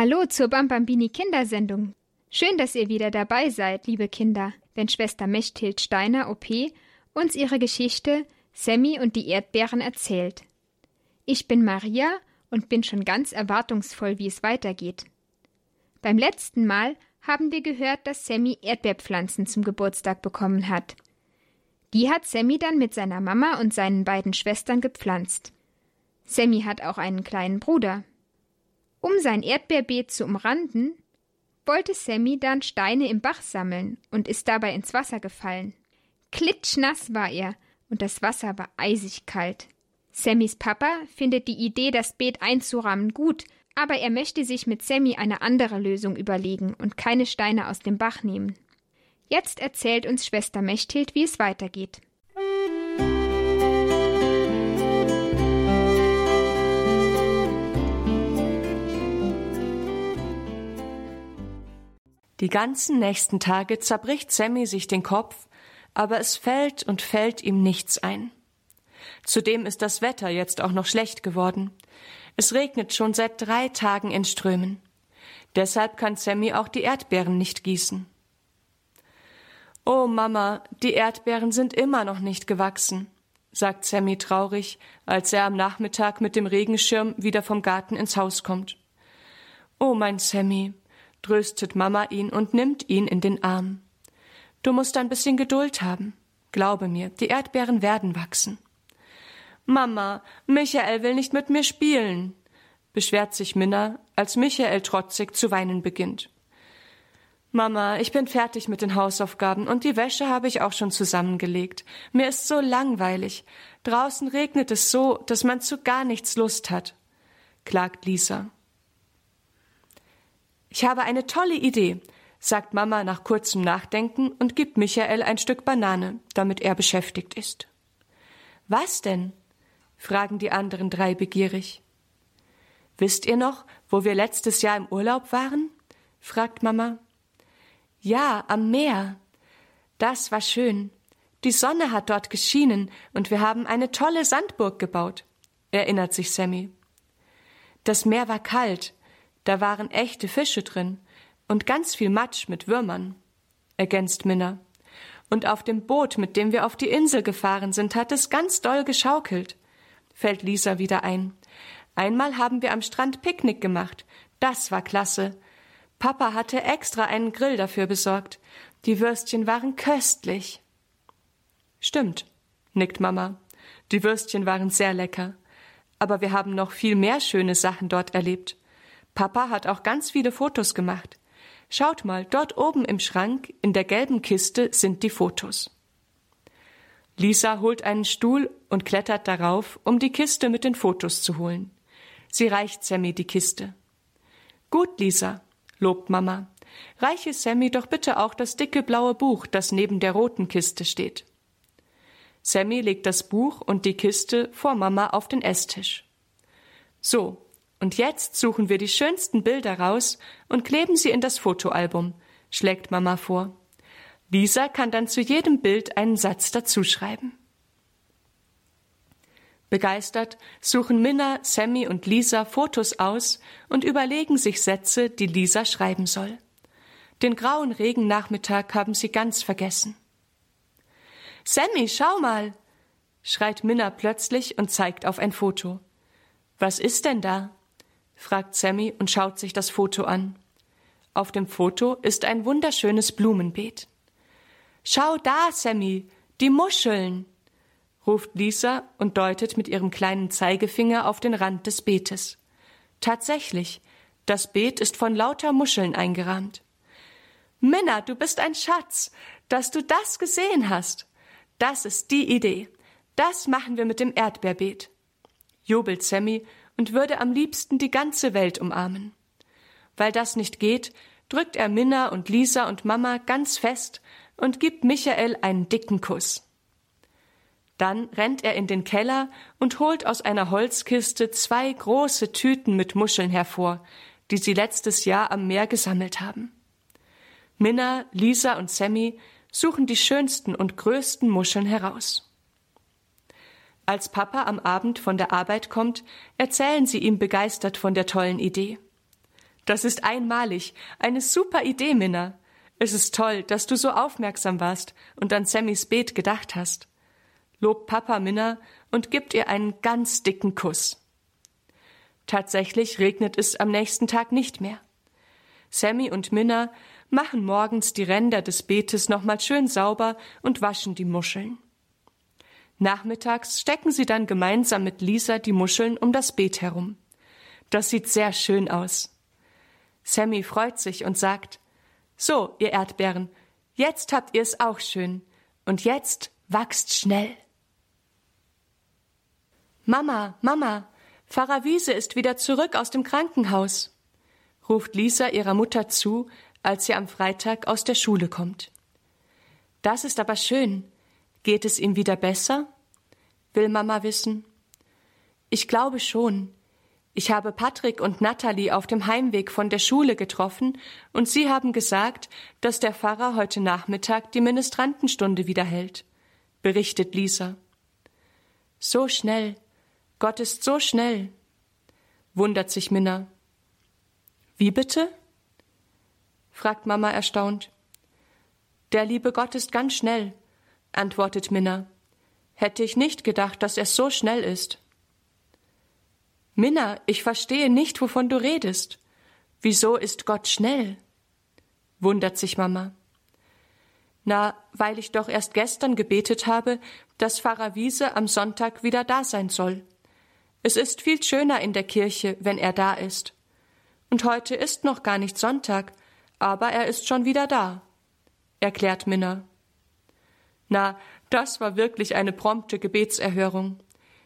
Hallo zur Bambambini Kindersendung. Schön, dass ihr wieder dabei seid, liebe Kinder, wenn Schwester Mechthild Steiner OP uns ihre Geschichte Sammy und die Erdbeeren erzählt. Ich bin Maria und bin schon ganz erwartungsvoll, wie es weitergeht. Beim letzten Mal haben wir gehört, dass Sammy Erdbeerpflanzen zum Geburtstag bekommen hat. Die hat Sammy dann mit seiner Mama und seinen beiden Schwestern gepflanzt. Sammy hat auch einen kleinen Bruder. Um sein Erdbeerbeet zu umranden, wollte Sammy dann Steine im Bach sammeln und ist dabei ins Wasser gefallen. Klitschnass war er und das Wasser war eisig kalt. Sammys Papa findet die Idee, das Beet einzurahmen, gut, aber er möchte sich mit Sammy eine andere Lösung überlegen und keine Steine aus dem Bach nehmen. Jetzt erzählt uns Schwester Mechthild, wie es weitergeht. Die ganzen nächsten Tage zerbricht Sammy sich den Kopf, aber es fällt und fällt ihm nichts ein. Zudem ist das Wetter jetzt auch noch schlecht geworden. Es regnet schon seit drei Tagen in Strömen. Deshalb kann Sammy auch die Erdbeeren nicht gießen. Oh Mama, die Erdbeeren sind immer noch nicht gewachsen, sagt Sammy traurig, als er am Nachmittag mit dem Regenschirm wieder vom Garten ins Haus kommt. Oh mein Sammy, tröstet Mama ihn und nimmt ihn in den Arm. Du musst ein bisschen Geduld haben. Glaube mir, die Erdbeeren werden wachsen. Mama, Michael will nicht mit mir spielen, beschwert sich Minna, als Michael trotzig zu weinen beginnt. Mama, ich bin fertig mit den Hausaufgaben und die Wäsche habe ich auch schon zusammengelegt. Mir ist so langweilig. Draußen regnet es so, dass man zu gar nichts Lust hat, klagt Lisa. Ich habe eine tolle Idee, sagt Mama nach kurzem Nachdenken und gibt Michael ein Stück Banane, damit er beschäftigt ist. Was denn? fragen die anderen drei begierig. Wisst ihr noch, wo wir letztes Jahr im Urlaub waren? fragt Mama. Ja, am Meer. Das war schön. Die Sonne hat dort geschienen und wir haben eine tolle Sandburg gebaut, erinnert sich Sammy. Das Meer war kalt, da waren echte Fische drin und ganz viel Matsch mit Würmern, ergänzt Minna. Und auf dem Boot, mit dem wir auf die Insel gefahren sind, hat es ganz doll geschaukelt, fällt Lisa wieder ein. Einmal haben wir am Strand Picknick gemacht. Das war klasse. Papa hatte extra einen Grill dafür besorgt. Die Würstchen waren köstlich. Stimmt, nickt Mama. Die Würstchen waren sehr lecker. Aber wir haben noch viel mehr schöne Sachen dort erlebt. Papa hat auch ganz viele Fotos gemacht. Schaut mal, dort oben im Schrank, in der gelben Kiste, sind die Fotos. Lisa holt einen Stuhl und klettert darauf, um die Kiste mit den Fotos zu holen. Sie reicht Sammy die Kiste. Gut, Lisa, lobt Mama. Reiche Sammy doch bitte auch das dicke blaue Buch, das neben der roten Kiste steht. Sammy legt das Buch und die Kiste vor Mama auf den Esstisch. So, und jetzt suchen wir die schönsten Bilder raus und kleben sie in das Fotoalbum, schlägt Mama vor. Lisa kann dann zu jedem Bild einen Satz dazuschreiben. Begeistert suchen Minna, Sammy und Lisa Fotos aus und überlegen sich Sätze, die Lisa schreiben soll. Den grauen Regennachmittag haben sie ganz vergessen. Sammy, schau mal! schreit Minna plötzlich und zeigt auf ein Foto. Was ist denn da? Fragt Sammy und schaut sich das Foto an. Auf dem Foto ist ein wunderschönes Blumenbeet. Schau da, Sammy, die Muscheln, ruft Lisa und deutet mit ihrem kleinen Zeigefinger auf den Rand des Beetes. Tatsächlich, das Beet ist von lauter Muscheln eingerahmt. Minna, du bist ein Schatz, dass du das gesehen hast. Das ist die Idee. Das machen wir mit dem Erdbeerbeet. Jubelt Sammy und würde am liebsten die ganze Welt umarmen. Weil das nicht geht, drückt er Minna und Lisa und Mama ganz fest und gibt Michael einen dicken Kuss. Dann rennt er in den Keller und holt aus einer Holzkiste zwei große Tüten mit Muscheln hervor, die sie letztes Jahr am Meer gesammelt haben. Minna, Lisa und Sammy suchen die schönsten und größten Muscheln heraus. Als Papa am Abend von der Arbeit kommt, erzählen sie ihm begeistert von der tollen Idee. Das ist einmalig. Eine super Idee, Minna. Es ist toll, dass du so aufmerksam warst und an Sammys Beet gedacht hast. Lobt Papa Minna und gibt ihr einen ganz dicken Kuss. Tatsächlich regnet es am nächsten Tag nicht mehr. Sammy und Minna machen morgens die Ränder des Beetes nochmal schön sauber und waschen die Muscheln. Nachmittags stecken sie dann gemeinsam mit Lisa die Muscheln um das Beet herum. Das sieht sehr schön aus. Sammy freut sich und sagt, so, ihr Erdbeeren, jetzt habt ihr es auch schön. Und jetzt wachst schnell. Mama, Mama, Pfarrer Wiese ist wieder zurück aus dem Krankenhaus, ruft Lisa ihrer Mutter zu, als sie am Freitag aus der Schule kommt. Das ist aber schön. Geht es ihm wieder besser? will Mama wissen. Ich glaube schon. Ich habe Patrick und Natalie auf dem Heimweg von der Schule getroffen und sie haben gesagt, dass der Pfarrer heute Nachmittag die Ministrantenstunde wieder hält, berichtet Lisa. So schnell. Gott ist so schnell, wundert sich Minna. Wie bitte? fragt Mama erstaunt. Der liebe Gott ist ganz schnell, antwortet Minna. Hätte ich nicht gedacht, dass er so schnell ist. Minna, ich verstehe nicht, wovon du redest. Wieso ist Gott schnell? wundert sich Mama. Na, weil ich doch erst gestern gebetet habe, dass Pfarrer Wiese am Sonntag wieder da sein soll. Es ist viel schöner in der Kirche, wenn er da ist. Und heute ist noch gar nicht Sonntag, aber er ist schon wieder da, erklärt Minna. Na, das war wirklich eine prompte Gebetserhörung.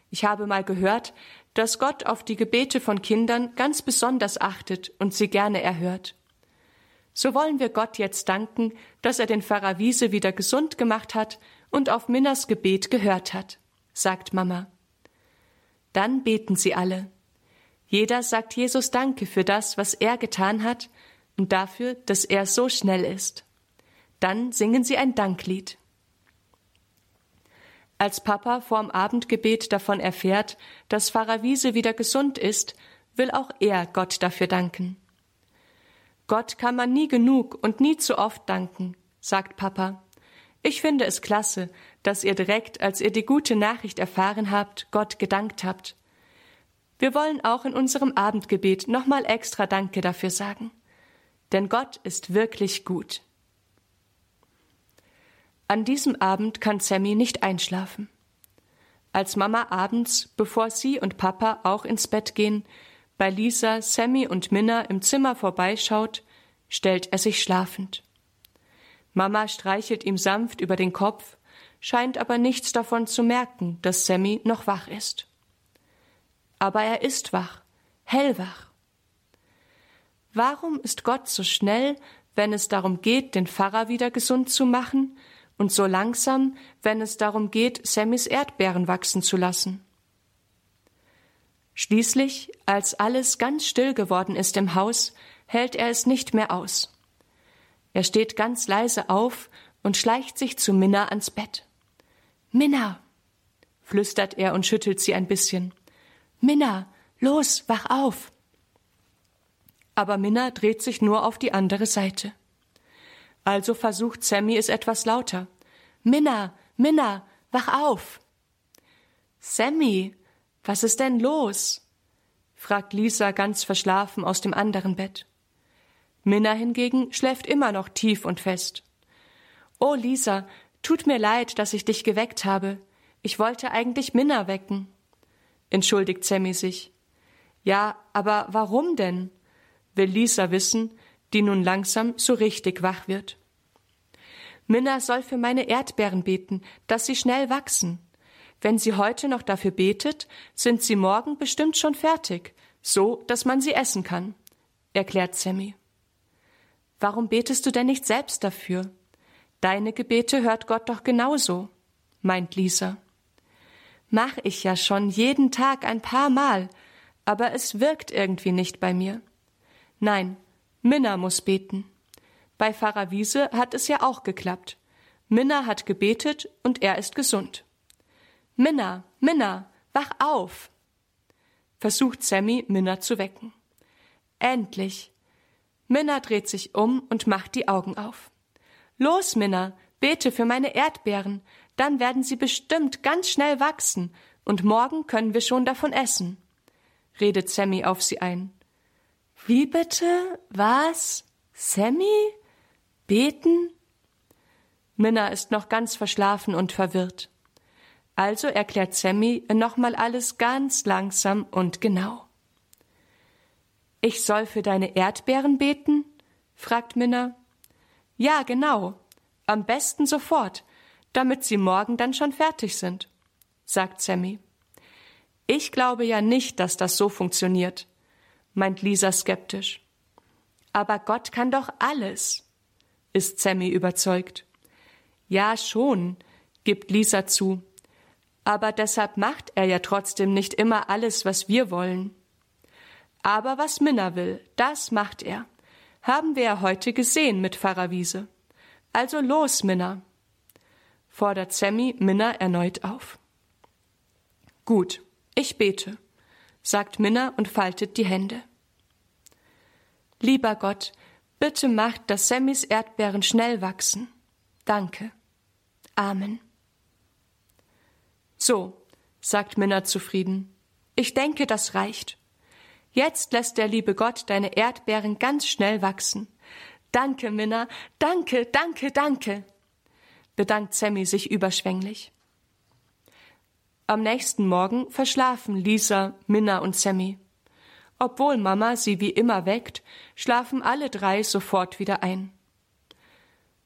Ich habe mal gehört, dass Gott auf die Gebete von Kindern ganz besonders achtet und sie gerne erhört. So wollen wir Gott jetzt danken, dass er den Pfarrer Wiese wieder gesund gemacht hat und auf Minnas Gebet gehört hat, sagt Mama. Dann beten sie alle. Jeder sagt Jesus Danke für das, was er getan hat und dafür, dass er so schnell ist. Dann singen sie ein Danklied. Als Papa vorm Abendgebet davon erfährt, dass Pfarrer Wiese wieder gesund ist, will auch er Gott dafür danken. Gott kann man nie genug und nie zu oft danken, sagt Papa. Ich finde es klasse, dass ihr direkt, als ihr die gute Nachricht erfahren habt, Gott gedankt habt. Wir wollen auch in unserem Abendgebet nochmal extra Danke dafür sagen. Denn Gott ist wirklich gut. An diesem Abend kann Sammy nicht einschlafen. Als Mama abends, bevor sie und Papa auch ins Bett gehen, bei Lisa, Sammy und Minna im Zimmer vorbeischaut, stellt er sich schlafend. Mama streichelt ihm sanft über den Kopf, scheint aber nichts davon zu merken, dass Sammy noch wach ist. Aber er ist wach, hellwach. Warum ist Gott so schnell, wenn es darum geht, den Pfarrer wieder gesund zu machen und so langsam, wenn es darum geht, Sammys Erdbeeren wachsen zu lassen. Schließlich, als alles ganz still geworden ist im Haus, hält er es nicht mehr aus. Er steht ganz leise auf und schleicht sich zu Minna ans Bett. Minna, flüstert er und schüttelt sie ein bisschen. Minna, los, wach auf. Aber Minna dreht sich nur auf die andere Seite. Also versucht Sammy es etwas lauter. Minna, Minna, wach auf. Sammy, was ist denn los? fragt Lisa ganz verschlafen aus dem anderen Bett. Minna hingegen schläft immer noch tief und fest. Oh, Lisa, tut mir leid, dass ich dich geweckt habe. Ich wollte eigentlich Minna wecken. Entschuldigt Sammy sich. Ja, aber warum denn? will Lisa wissen, die nun langsam so richtig wach wird. Minna soll für meine Erdbeeren beten, dass sie schnell wachsen. Wenn sie heute noch dafür betet, sind sie morgen bestimmt schon fertig, so dass man sie essen kann, erklärt Sammy. Warum betest du denn nicht selbst dafür? Deine Gebete hört Gott doch genauso, meint Lisa. Mach ich ja schon jeden Tag ein paar Mal, aber es wirkt irgendwie nicht bei mir. Nein, Minna muss beten. Bei Pfarrer Wiese hat es ja auch geklappt. Minna hat gebetet und er ist gesund. Minna, Minna, wach auf! versucht Sammy, Minna zu wecken. Endlich! Minna dreht sich um und macht die Augen auf. Los, Minna, bete für meine Erdbeeren, dann werden sie bestimmt ganz schnell wachsen, und morgen können wir schon davon essen, redet Sammy auf sie ein. Wie bitte? Was? Sammy? Beten? Minna ist noch ganz verschlafen und verwirrt. Also erklärt Sammy nochmal alles ganz langsam und genau. Ich soll für deine Erdbeeren beten? fragt Minna. Ja, genau. Am besten sofort, damit sie morgen dann schon fertig sind, sagt Sammy. Ich glaube ja nicht, dass das so funktioniert, meint Lisa skeptisch. Aber Gott kann doch alles, ist Sammy überzeugt. Ja, schon, gibt Lisa zu. Aber deshalb macht er ja trotzdem nicht immer alles, was wir wollen. Aber was Minna will, das macht er. Haben wir ja heute gesehen mit Pfarrer Wiese. Also los, Minna, fordert Sammy Minna erneut auf. Gut, ich bete, sagt Minna und faltet die Hände. Lieber Gott, bitte macht, dass Sammys Erdbeeren schnell wachsen. Danke. Amen. So, sagt Minna zufrieden. Ich denke, das reicht. Jetzt lässt der liebe Gott deine Erdbeeren ganz schnell wachsen. Danke, Minna, danke, danke, danke, bedankt Sammy sich überschwänglich. Am nächsten Morgen verschlafen Lisa, Minna und Sammy. Obwohl Mama sie wie immer weckt, schlafen alle drei sofort wieder ein.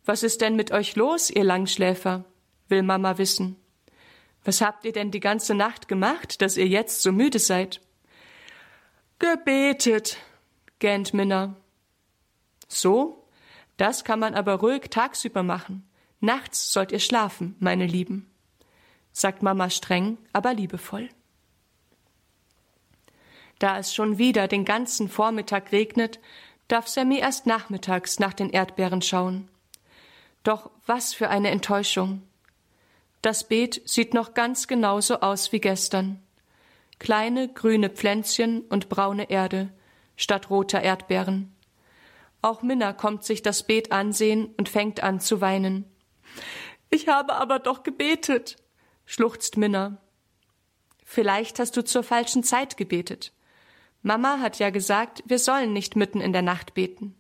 Was ist denn mit euch los, ihr Langschläfer? will Mama wissen. Was habt ihr denn die ganze Nacht gemacht, dass ihr jetzt so müde seid? Gebetet, gähnt Minna. So? Das kann man aber ruhig tagsüber machen. Nachts sollt ihr schlafen, meine Lieben, sagt Mama streng, aber liebevoll. Da es schon wieder den ganzen Vormittag regnet, darf Sammy erst nachmittags nach den Erdbeeren schauen. Doch was für eine Enttäuschung. Das Beet sieht noch ganz genauso aus wie gestern kleine grüne Pflänzchen und braune Erde statt roter Erdbeeren. Auch Minna kommt sich das Beet ansehen und fängt an zu weinen. Ich habe aber doch gebetet, schluchzt Minna. Vielleicht hast du zur falschen Zeit gebetet. Mama hat ja gesagt, wir sollen nicht mitten in der Nacht beten,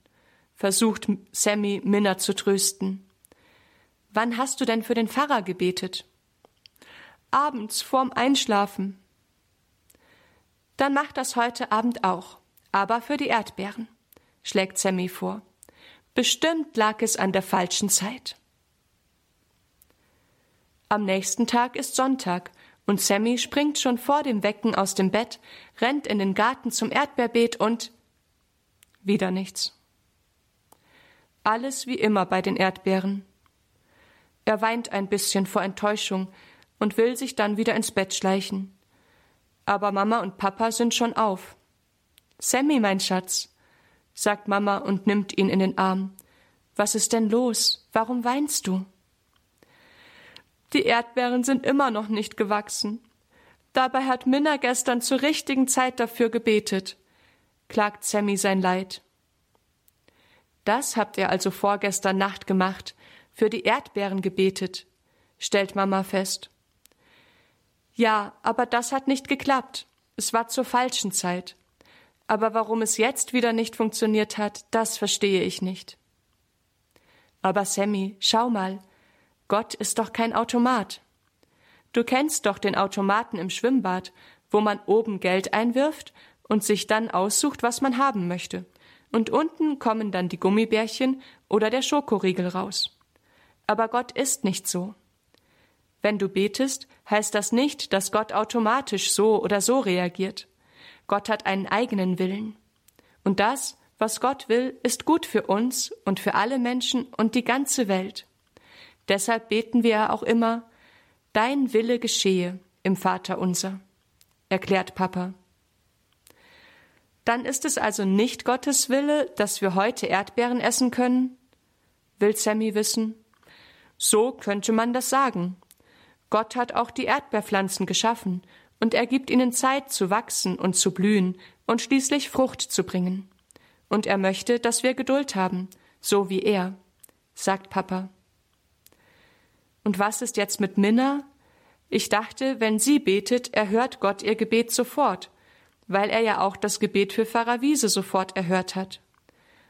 versucht Sammy Minna zu trösten. Wann hast du denn für den Pfarrer gebetet? Abends vorm Einschlafen, dann mach das heute Abend auch, aber für die Erdbeeren, schlägt Sammy vor. Bestimmt lag es an der falschen Zeit. Am nächsten Tag ist Sonntag und Sammy springt schon vor dem Wecken aus dem Bett, rennt in den Garten zum Erdbeerbeet und wieder nichts. Alles wie immer bei den Erdbeeren. Er weint ein bisschen vor Enttäuschung und will sich dann wieder ins Bett schleichen aber Mama und Papa sind schon auf. Sammy, mein Schatz, sagt Mama und nimmt ihn in den Arm. Was ist denn los? Warum weinst du? Die Erdbeeren sind immer noch nicht gewachsen. Dabei hat Minna gestern zur richtigen Zeit dafür gebetet, klagt Sammy sein Leid. Das habt ihr also vorgestern Nacht gemacht, für die Erdbeeren gebetet, stellt Mama fest. Ja, aber das hat nicht geklappt. Es war zur falschen Zeit. Aber warum es jetzt wieder nicht funktioniert hat, das verstehe ich nicht. Aber Sammy, schau mal, Gott ist doch kein Automat. Du kennst doch den Automaten im Schwimmbad, wo man oben Geld einwirft und sich dann aussucht, was man haben möchte. Und unten kommen dann die Gummibärchen oder der Schokoriegel raus. Aber Gott ist nicht so. Wenn du betest, heißt das nicht, dass Gott automatisch so oder so reagiert. Gott hat einen eigenen Willen. Und das, was Gott will, ist gut für uns und für alle Menschen und die ganze Welt. Deshalb beten wir auch immer, Dein Wille geschehe im Vater unser, erklärt Papa. Dann ist es also nicht Gottes Wille, dass wir heute Erdbeeren essen können? will Sammy wissen. So könnte man das sagen, Gott hat auch die Erdbeerpflanzen geschaffen, und er gibt ihnen Zeit zu wachsen und zu blühen und schließlich Frucht zu bringen. und er möchte, dass wir Geduld haben, so wie er, sagt Papa. Und was ist jetzt mit Minna? Ich dachte, wenn sie betet, erhört Gott ihr Gebet sofort, weil er ja auch das Gebet für Pfarrer Wiese sofort erhört hat.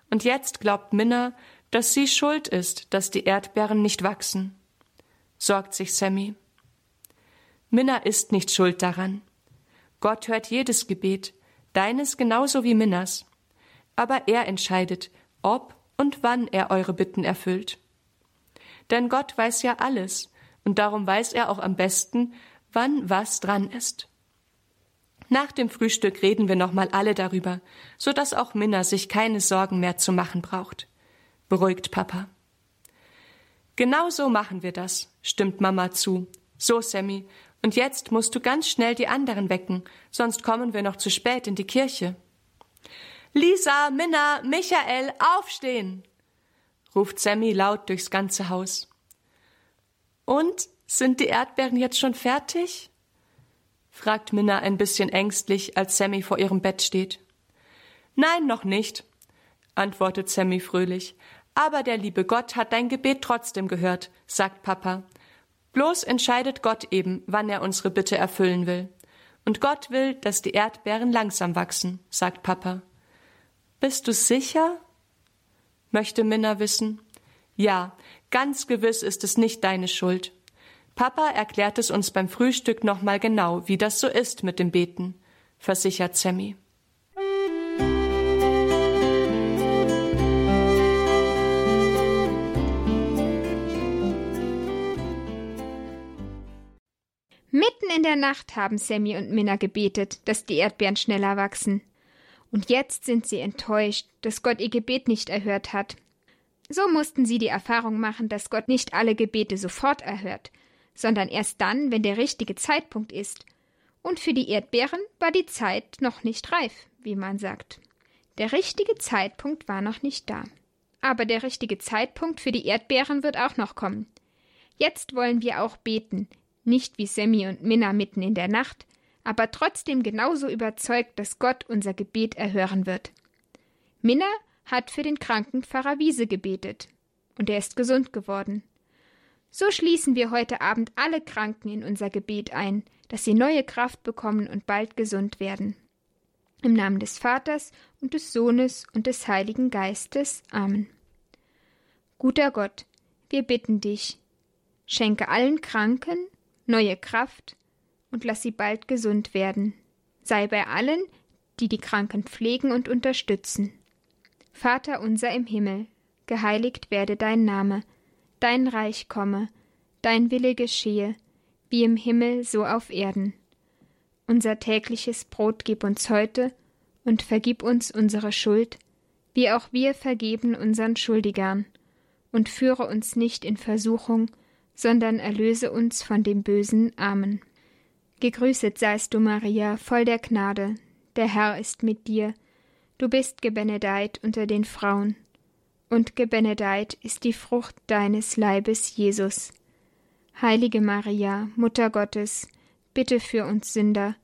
Und jetzt glaubt Minna, dass sie schuld ist, dass die Erdbeeren nicht wachsen. Sorgt sich Sammy. Minna ist nicht schuld daran. Gott hört jedes Gebet, deines genauso wie Minnas. Aber er entscheidet, ob und wann er eure Bitten erfüllt. Denn Gott weiß ja alles, und darum weiß er auch am besten, wann was dran ist. Nach dem Frühstück reden wir nochmal alle darüber, so dass auch Minna sich keine Sorgen mehr zu machen braucht. Beruhigt Papa. Genau so machen wir das, stimmt Mama zu. So, Sammy, und jetzt musst du ganz schnell die anderen wecken, sonst kommen wir noch zu spät in die Kirche. Lisa, Minna, Michael, aufstehen! Ruft Sammy laut durchs ganze Haus. Und sind die Erdbeeren jetzt schon fertig? fragt Minna ein bisschen ängstlich, als Sammy vor ihrem Bett steht. Nein, noch nicht, antwortet Sammy fröhlich. Aber der liebe Gott hat dein Gebet trotzdem gehört, sagt Papa Bloß entscheidet Gott eben, wann er unsere Bitte erfüllen will. Und Gott will, dass die Erdbeeren langsam wachsen, sagt Papa. Bist du sicher? Möchte Minna wissen. Ja, ganz gewiss ist es nicht deine Schuld. Papa erklärt es uns beim Frühstück nochmal genau, wie das so ist mit dem Beten, versichert Sammy. Mitten in der Nacht haben Sammy und Minna gebetet, dass die Erdbeeren schneller wachsen. Und jetzt sind sie enttäuscht, dass Gott ihr Gebet nicht erhört hat. So mussten sie die Erfahrung machen, dass Gott nicht alle Gebete sofort erhört, sondern erst dann, wenn der richtige Zeitpunkt ist. Und für die Erdbeeren war die Zeit noch nicht reif, wie man sagt. Der richtige Zeitpunkt war noch nicht da. Aber der richtige Zeitpunkt für die Erdbeeren wird auch noch kommen. Jetzt wollen wir auch beten, nicht wie Sammy und Minna mitten in der Nacht, aber trotzdem genauso überzeugt, dass Gott unser Gebet erhören wird. Minna hat für den kranken Pfarrer Wiese gebetet, und er ist gesund geworden. So schließen wir heute Abend alle Kranken in unser Gebet ein, dass sie neue Kraft bekommen und bald gesund werden. Im Namen des Vaters und des Sohnes und des Heiligen Geistes. Amen. Guter Gott, wir bitten dich, schenke allen Kranken neue Kraft und lass sie bald gesund werden. Sei bei allen, die die Kranken pflegen und unterstützen. Vater unser im Himmel, geheiligt werde dein Name, dein Reich komme, dein Wille geschehe, wie im Himmel so auf Erden. Unser tägliches Brot gib uns heute und vergib uns unsere Schuld, wie auch wir vergeben unseren Schuldigern, und führe uns nicht in Versuchung, sondern erlöse uns von dem Bösen. Amen. Gegrüßet seist du, Maria, voll der Gnade, der Herr ist mit dir, du bist gebenedeit unter den Frauen, und gebenedeit ist die Frucht deines Leibes, Jesus. Heilige Maria, Mutter Gottes, bitte für uns Sünder,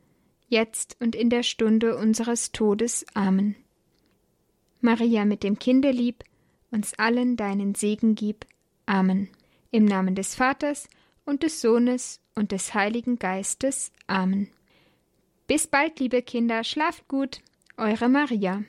jetzt und in der Stunde unseres Todes. Amen. Maria mit dem Kinde lieb, uns allen deinen Segen gib. Amen. Im Namen des Vaters und des Sohnes und des Heiligen Geistes. Amen. Bis bald, liebe Kinder, schlaft gut, eure Maria.